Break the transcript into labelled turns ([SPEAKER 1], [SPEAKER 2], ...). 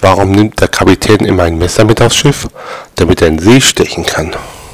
[SPEAKER 1] Warum nimmt der Kapitän immer ein Messer mit aufs Schiff? Damit er in See stechen kann.